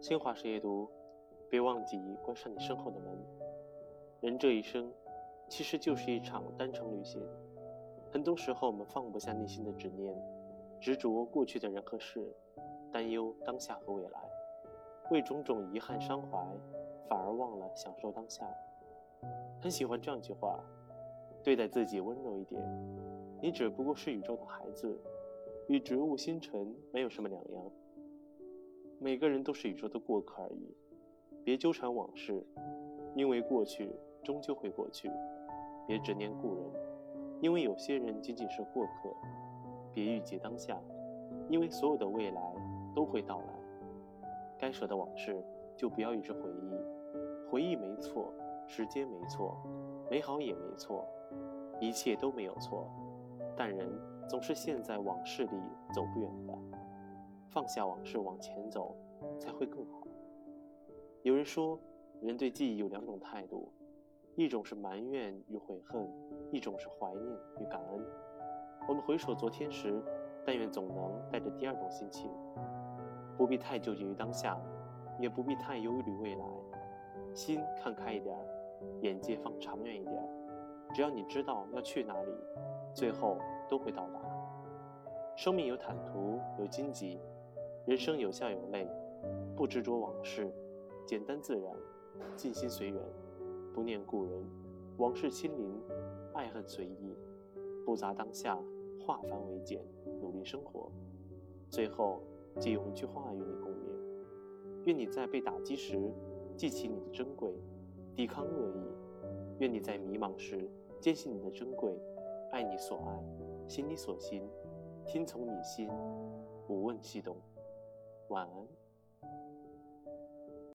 新华社阅读，别忘记关上你身后的门。人这一生，其实就是一场单程旅行。很多时候，我们放不下内心的执念，执着过去的人和事，担忧当下和未来，为种种遗憾伤怀，反而忘了享受当下。很喜欢这样一句话：对待自己温柔一点，你只不过是宇宙的孩子，与植物星辰没有什么两样。每个人都是宇宙的过客而已，别纠缠往事，因为过去终究会过去；别执念故人，因为有些人仅仅是过客；别郁结当下，因为所有的未来都会到来。该舍的往事就不要一直回忆，回忆没错，时间没错，美好也没错，一切都没有错，但人总是陷在往事里走不远的。放下往事，往前走，才会更好。有人说，人对记忆有两种态度，一种是埋怨与悔恨，一种是怀念与感恩。我们回首昨天时，但愿总能带着第二种心情，不必太纠结于当下，也不必太忧虑未来，心看开一点，眼界放长远一点。只要你知道要去哪里，最后都会到达。生命有坦途，有荆棘。人生有笑有泪，不执着往事，简单自然，尽心随缘，不念故人，往事亲临，爱恨随意，不杂当下，化繁为简，努力生活。最后，借用一句话与你共勉：愿你在被打击时，记起你的珍贵，抵抗恶意；愿你在迷茫时，坚信你的珍贵，爱你所爱，行你所行，听从你心，无问西东。晚安。